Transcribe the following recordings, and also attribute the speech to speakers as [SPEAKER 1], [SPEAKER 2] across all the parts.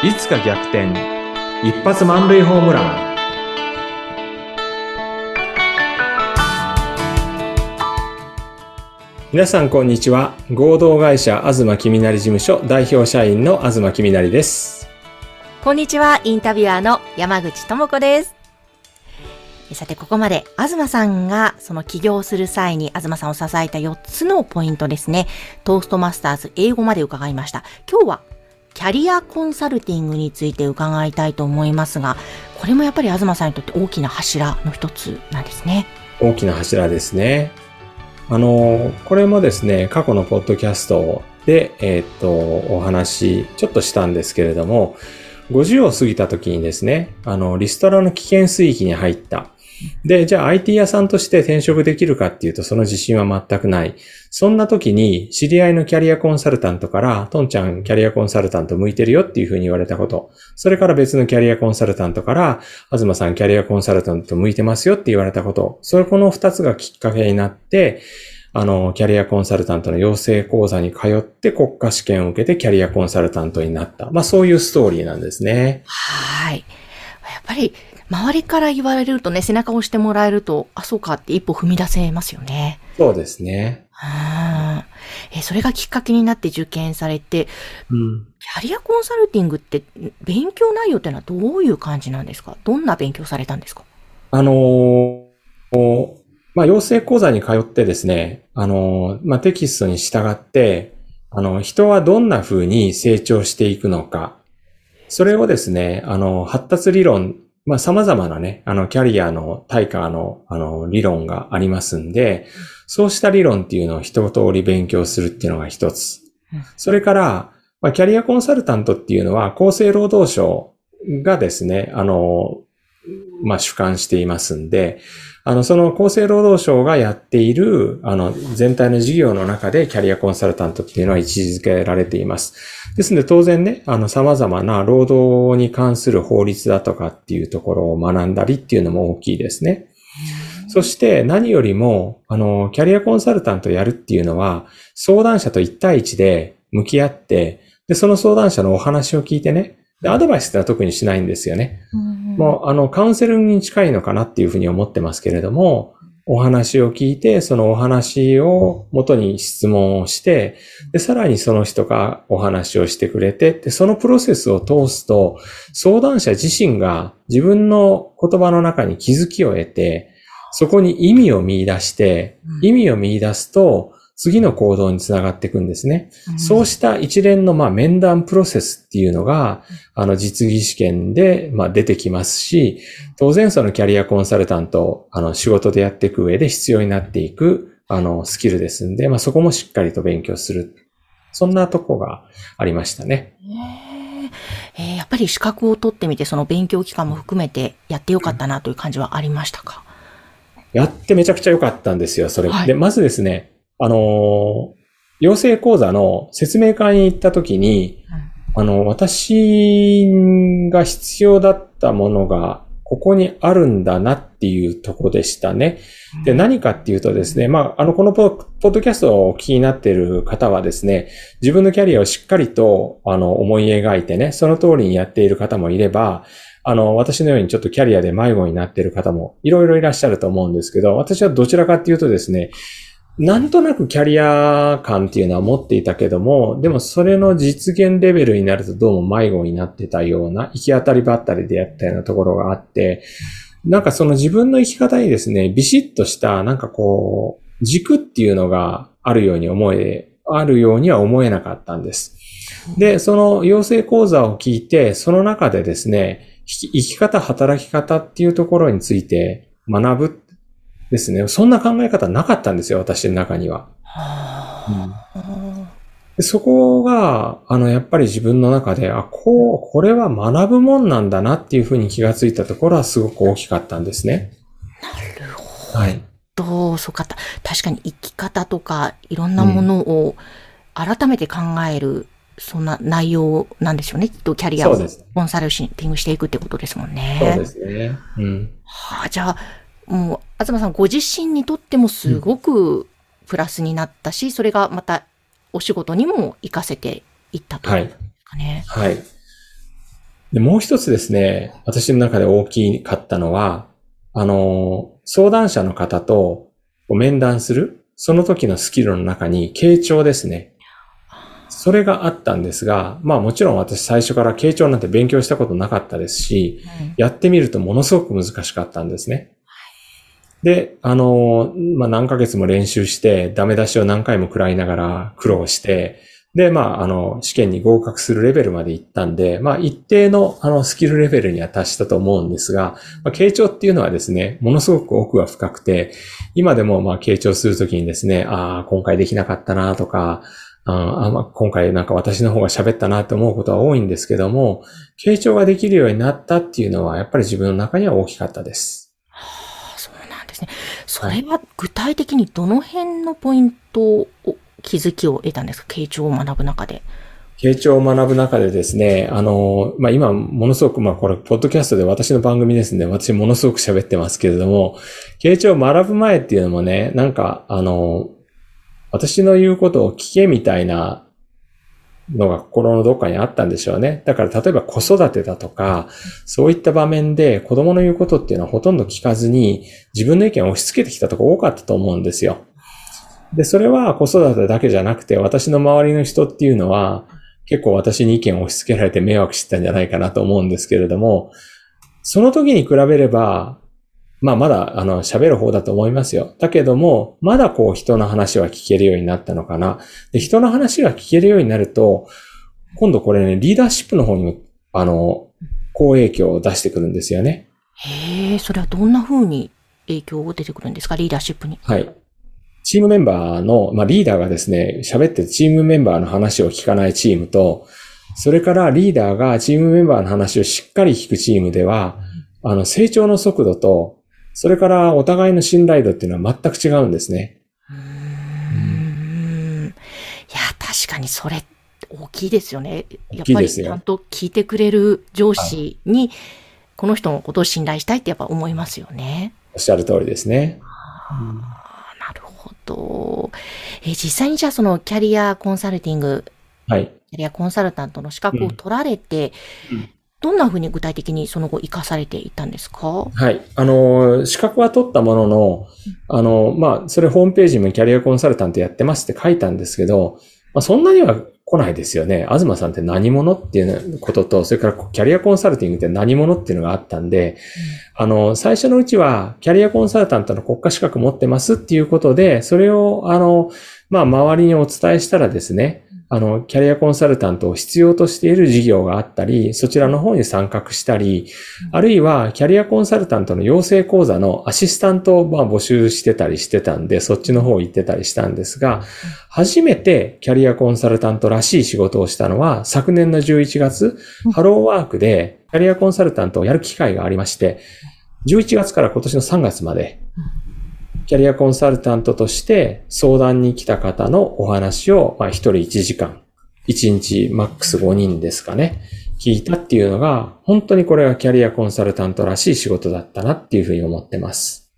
[SPEAKER 1] いつか逆転一発満塁ホームラン皆さんこんにちは合同会社東きみなり事務所代表社員の東きみなりです
[SPEAKER 2] こんにちは、インタビュアーの山口智子です。さて、ここまで、東さんがその起業する際に東さんを支えた4つのポイントですね。トーストマスターズ英語まで伺いました。今日は、キャリアコンサルティングについて伺いたいと思いますが、これもやっぱり東さんにとって大きな柱の一つなんですね。
[SPEAKER 1] 大きな柱ですね。あの、これもですね、過去のポッドキャストで、えー、っと、お話、ちょっとしたんですけれども、50を過ぎた時にですね、あの、リストラの危険水域に入った。で、じゃあ IT 屋さんとして転職できるかっていうとその自信は全くない。そんな時に知り合いのキャリアコンサルタントから、トンちゃんキャリアコンサルタント向いてるよっていうふうに言われたこと。それから別のキャリアコンサルタントから、東さんキャリアコンサルタント向いてますよって言われたこと。それこの二つがきっかけになって、あの、キャリアコンサルタントの養成講座に通って国家試験を受けてキャリアコンサルタントになった。まあそういうストーリーなんですね。
[SPEAKER 2] はい。やっぱり、周りから言われるとね、背中を押してもらえると、あ、そうかって一歩踏み出せますよね。
[SPEAKER 1] そうですね。
[SPEAKER 2] えそれがきっかけになって受験されて、うん、キャリアコンサルティングって勉強内容ってのはどういう感じなんですか？どんな勉強されたんですか？
[SPEAKER 1] あのー、まあ、養成講座に通ってですね、あの、まあ、テキストに従って、あの、人はどんな風に成長していくのか、それをですね、あの、発達理論、まあ、様々なね、あの、キャリアの対価の、あの、理論がありますんで、そうした理論っていうのを一通り勉強するっていうのが一つ。それから、まあ、キャリアコンサルタントっていうのは、厚生労働省がですね、あの、まあ、主管していますんで、あの、その厚生労働省がやっている、あの、全体の事業の中でキャリアコンサルタントっていうのは位置づけられています。ですので、当然ね、あの、様々な労働に関する法律だとかっていうところを学んだりっていうのも大きいですね。そして何よりも、あの、キャリアコンサルタントやるっていうのは、相談者と1対1で向き合って、で、その相談者のお話を聞いてね、で、アドバイスってのは特にしないんですよね。もう、あの、カウンセリングに近いのかなっていうふうに思ってますけれども、お話を聞いて、そのお話を元に質問をして、で、さらにその人がお話をしてくれて、で、そのプロセスを通すと、相談者自身が自分の言葉の中に気づきを得て、そこに意味を見出して、意味を見出すと、次の行動につながっていくんですね。うん、そうした一連のまあ面談プロセスっていうのが、あの実技試験でまあ出てきますし、当然そのキャリアコンサルタント、あの仕事でやっていく上で必要になっていく、あのスキルですんで、まあそこもしっかりと勉強する。そんなとこがありましたね。
[SPEAKER 2] えー、やっぱり資格を取ってみて、その勉強期間も含めてやってよかったなという感じはありましたか？
[SPEAKER 1] やってめちゃくちゃ良かったんですよ、それ。はい、で、まずですね、あの、養成講座の説明会に行った時に、あの、私が必要だったものが、ここにあるんだなっていうとこでしたね。で、何かっていうとですね、まあ、あの、このポッドキャストをお聞きになっている方はですね、自分のキャリアをしっかりと、あの、思い描いてね、その通りにやっている方もいれば、あの、私のようにちょっとキャリアで迷子になっている方もいろいろいらっしゃると思うんですけど、私はどちらかっていうとですね、なんとなくキャリア感っていうのは持っていたけども、でもそれの実現レベルになるとどうも迷子になってたような、行き当たりばったりでやったようなところがあって、なんかその自分の生き方にですね、ビシッとした、なんかこう、軸っていうのがあるように思え、あるようには思えなかったんです。で、その養成講座を聞いて、その中でですね、生き方、働き方っていうところについて学ぶですね。そんな考え方なかったんですよ、私の中には。うん、そこが、あの、やっぱり自分の中で、あ、こう、これは学ぶもんなんだなっていうふうに気がついたところはすごく大きかったんですね。
[SPEAKER 2] なるほど。はい。どう、そうか。確かに生き方とか、いろんなものを改めて考える、うん、そんな内容なんでしょうね。きっとキャリアをコンサルティングしていくってことですもんね。
[SPEAKER 1] そうですね。うん。
[SPEAKER 2] はあ、じゃあ、もう、東さんご自身にとってもすごくプラスになったし、うん、それがまたお仕事にも活かせていったというかね。
[SPEAKER 1] はい。はい。で、もう一つですね、私の中で大きかったのは、あの、相談者の方と面談する、その時のスキルの中に、傾聴ですね。それがあったんですが、まあもちろん私最初から傾聴なんて勉強したことなかったですし、うん、やってみるとものすごく難しかったんですね。で、あの、まあ何ヶ月も練習して、ダメ出しを何回も食らいながら苦労して、で、まあ、あの、試験に合格するレベルまで行ったんで、まあ、一定の、あの、スキルレベルには達したと思うんですが、まあ、傾聴っていうのはですね、ものすごく奥が深くて、今でも、まあ、傾聴するときにですね、ああ、今回できなかったなとか、あまあ、今回なんか私の方が喋ったなって思うことは多いんですけども、傾聴ができるようになったっていうのは、やっぱり自分の中には大きかったです。
[SPEAKER 2] ですね。それは具体的にどの辺のポイントを気づきを得たんですか？傾聴を学ぶ中で。
[SPEAKER 1] 傾聴を学ぶ中でですね、あの、まあ、今、ものすごく、まあ、これ、ポッドキャストで私の番組ですんで、私ものすごく喋ってますけれども、傾聴を学ぶ前っていうのもね、なんか、あの、私の言うことを聞けみたいなのが心のどっかにあったんでしょうね。だから例えば子育てだとか、そういった場面で子供の言うことっていうのはほとんど聞かずに自分の意見を押し付けてきたとこ多かったと思うんですよ。で、それは子育てだけじゃなくて、私の周りの人っていうのは、結構私に意見を押し付けられて迷惑してたんじゃないかなと思うんですけれども、その時に比べれば、まあまだ、あの、喋る方だと思いますよ。だけども、まだこう人の話は聞けるようになったのかな。で、人の話が聞けるようになると、今度これね、リーダーシップの方にも、あの、好影響を出してくるんですよね。
[SPEAKER 2] へえ、それはどんな風に影響を出てくるんですか、リーダーシップに。
[SPEAKER 1] はい。チームメンバーの、まあ、リーダーがですね、喋ってチームメンバーの話を聞かないチームと、それからリーダーがチームメンバーの話をしっかり聞くチームでは、あの、成長の速度と、それからお互いの信頼度っていうのは全く違うんですね。うん。
[SPEAKER 2] いや、確かにそれ大きいですよね。やっぱりちゃんと聞いてくれる上司に、この人のことを信頼したいってやっぱ思いますよね。
[SPEAKER 1] おっしゃる通りですね。
[SPEAKER 2] と、え実際にじゃあそのキャリアコンサルティング、
[SPEAKER 1] はい。
[SPEAKER 2] キャリアコンサルタントの資格を取られて、うん、どんなふうに具体的にその後活かされていったんですか？
[SPEAKER 1] はい。あの、資格は取ったものの、あの、まあ、それホームページもキャリアコンサルタントやってますって書いたんですけど、まあ、そんなには来ないですよね。東さんって何者っていうことと、それからキャリアコンサルティングって何者っていうのがあったんで、うん、あの、最初のうちはキャリアコンサルタントの国家資格持ってますっていうことで、それを、あの、まあ、周りにお伝えしたらですね、あの、キャリアコンサルタントを必要としている事業があったり、そちらの方に参画したり、あるいはキャリアコンサルタントの養成講座のアシスタントをまあ募集してたりしてたんで、そっちの方行ってたりしたんですが、初めてキャリアコンサルタントらしい仕事をしたのは、昨年の11月、ハローワークでキャリアコンサルタントをやる機会がありまして、11月から今年の3月まで、キャリアコンサルタントとして相談に来た方のお話を、まあ、1人1時間、1日マックス5人ですかね、聞いたっていうのが、本当にこれがキャリアコンサルタントらしい仕事だったなっていうふうに思ってます。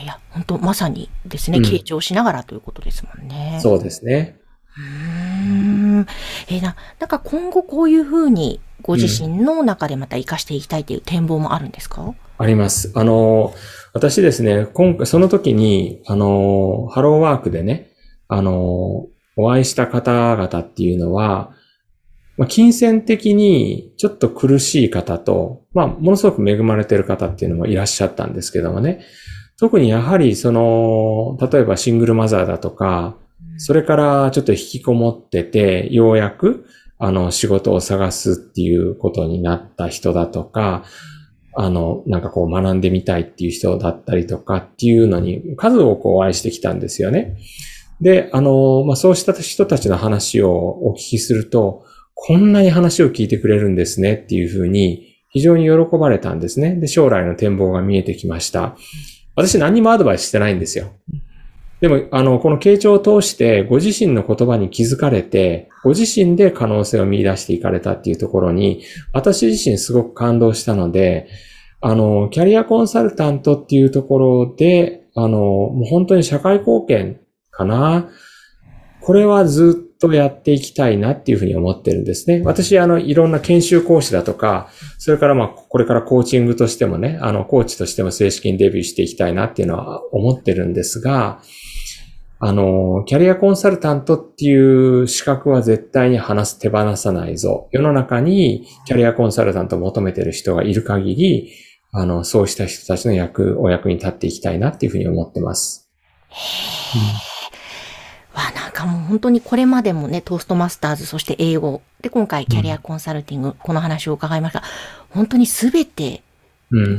[SPEAKER 2] へいや、本当まさにですね、傾聴しながらということですもんね。
[SPEAKER 1] そうですね。
[SPEAKER 2] うん。えー、な、なんか今後こういうふうにご自身の中でまた活かしていきたいという展望もあるんですか、うん
[SPEAKER 1] あります。あの、私ですね、今回、その時に、あの、ハローワークでね、あの、お会いした方々っていうのは、まあ、金銭的にちょっと苦しい方と、まあ、ものすごく恵まれてる方っていうのもいらっしゃったんですけどもね、特にやはり、その、例えばシングルマザーだとか、それからちょっと引きこもってて、ようやく、あの、仕事を探すっていうことになった人だとか、あの、なんかこう学んでみたいっていう人だったりとかっていうのに数多くお会いしてきたんですよね。で、あの、まあ、そうした人たちの話をお聞きすると、こんなに話を聞いてくれるんですねっていうふうに非常に喜ばれたんですね。で、将来の展望が見えてきました。私何もアドバイスしてないんですよ。でも、あの、この傾聴を通してご自身の言葉に気づかれて、ご自身で可能性を見出していかれたっていうところに、私自身すごく感動したので、あの、キャリアコンサルタントっていうところで、あの、もう本当に社会貢献かな。これはずっとやっていきたいなっていうふうに思ってるんですね。私、あの、いろんな研修講師だとか、それからまあ、これからコーチングとしてもね、あの、コーチとしても正式にデビューしていきたいなっていうのは思ってるんですが、あの、キャリアコンサルタントっていう資格は絶対に話す、手放さないぞ。世の中にキャリアコンサルタントを求めてる人がいる限り、あの、そうした人たちの役、お役に立っていきたいなっていうふうに思ってます。
[SPEAKER 2] へー。わ、なんかもう本当にこれまでもね、トーストマスターズ、そして英語、で、今回キャリアコンサルティング、うん、この話を伺いました。本当にすべて、今に、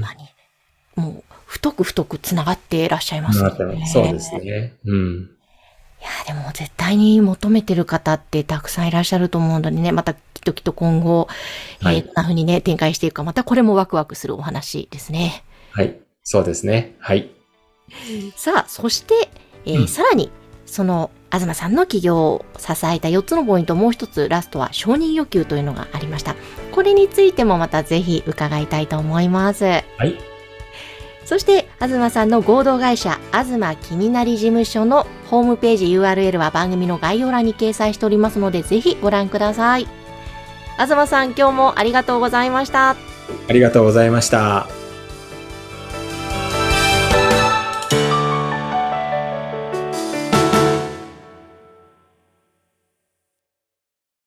[SPEAKER 2] うん、もう、太く太く繋がっていらっしゃいますね。
[SPEAKER 1] そうですね。うん。
[SPEAKER 2] いや、でも絶対に求めてる方ってたくさんいらっしゃると思うのでね、またきっときっと今後、はい、えー、どんな風にね、展開していくか、またこれもワクワクするお話ですね。
[SPEAKER 1] はい。そうですね。はい。
[SPEAKER 2] さあ、そして、えー、うん、さらに、その、東さんの企業を支えた4つのポイント、もう一つ、ラストは承認欲求というのがありました。これについてもまたぜひ伺いたいと思います。は
[SPEAKER 1] い。
[SPEAKER 2] そして、東さんの合同会社、東きみなり事務所のホームページ URL は番組の概要欄に掲載しておりますので、ぜひご覧ください。東さん、今日もありがとうございました。
[SPEAKER 1] ありがとうございました。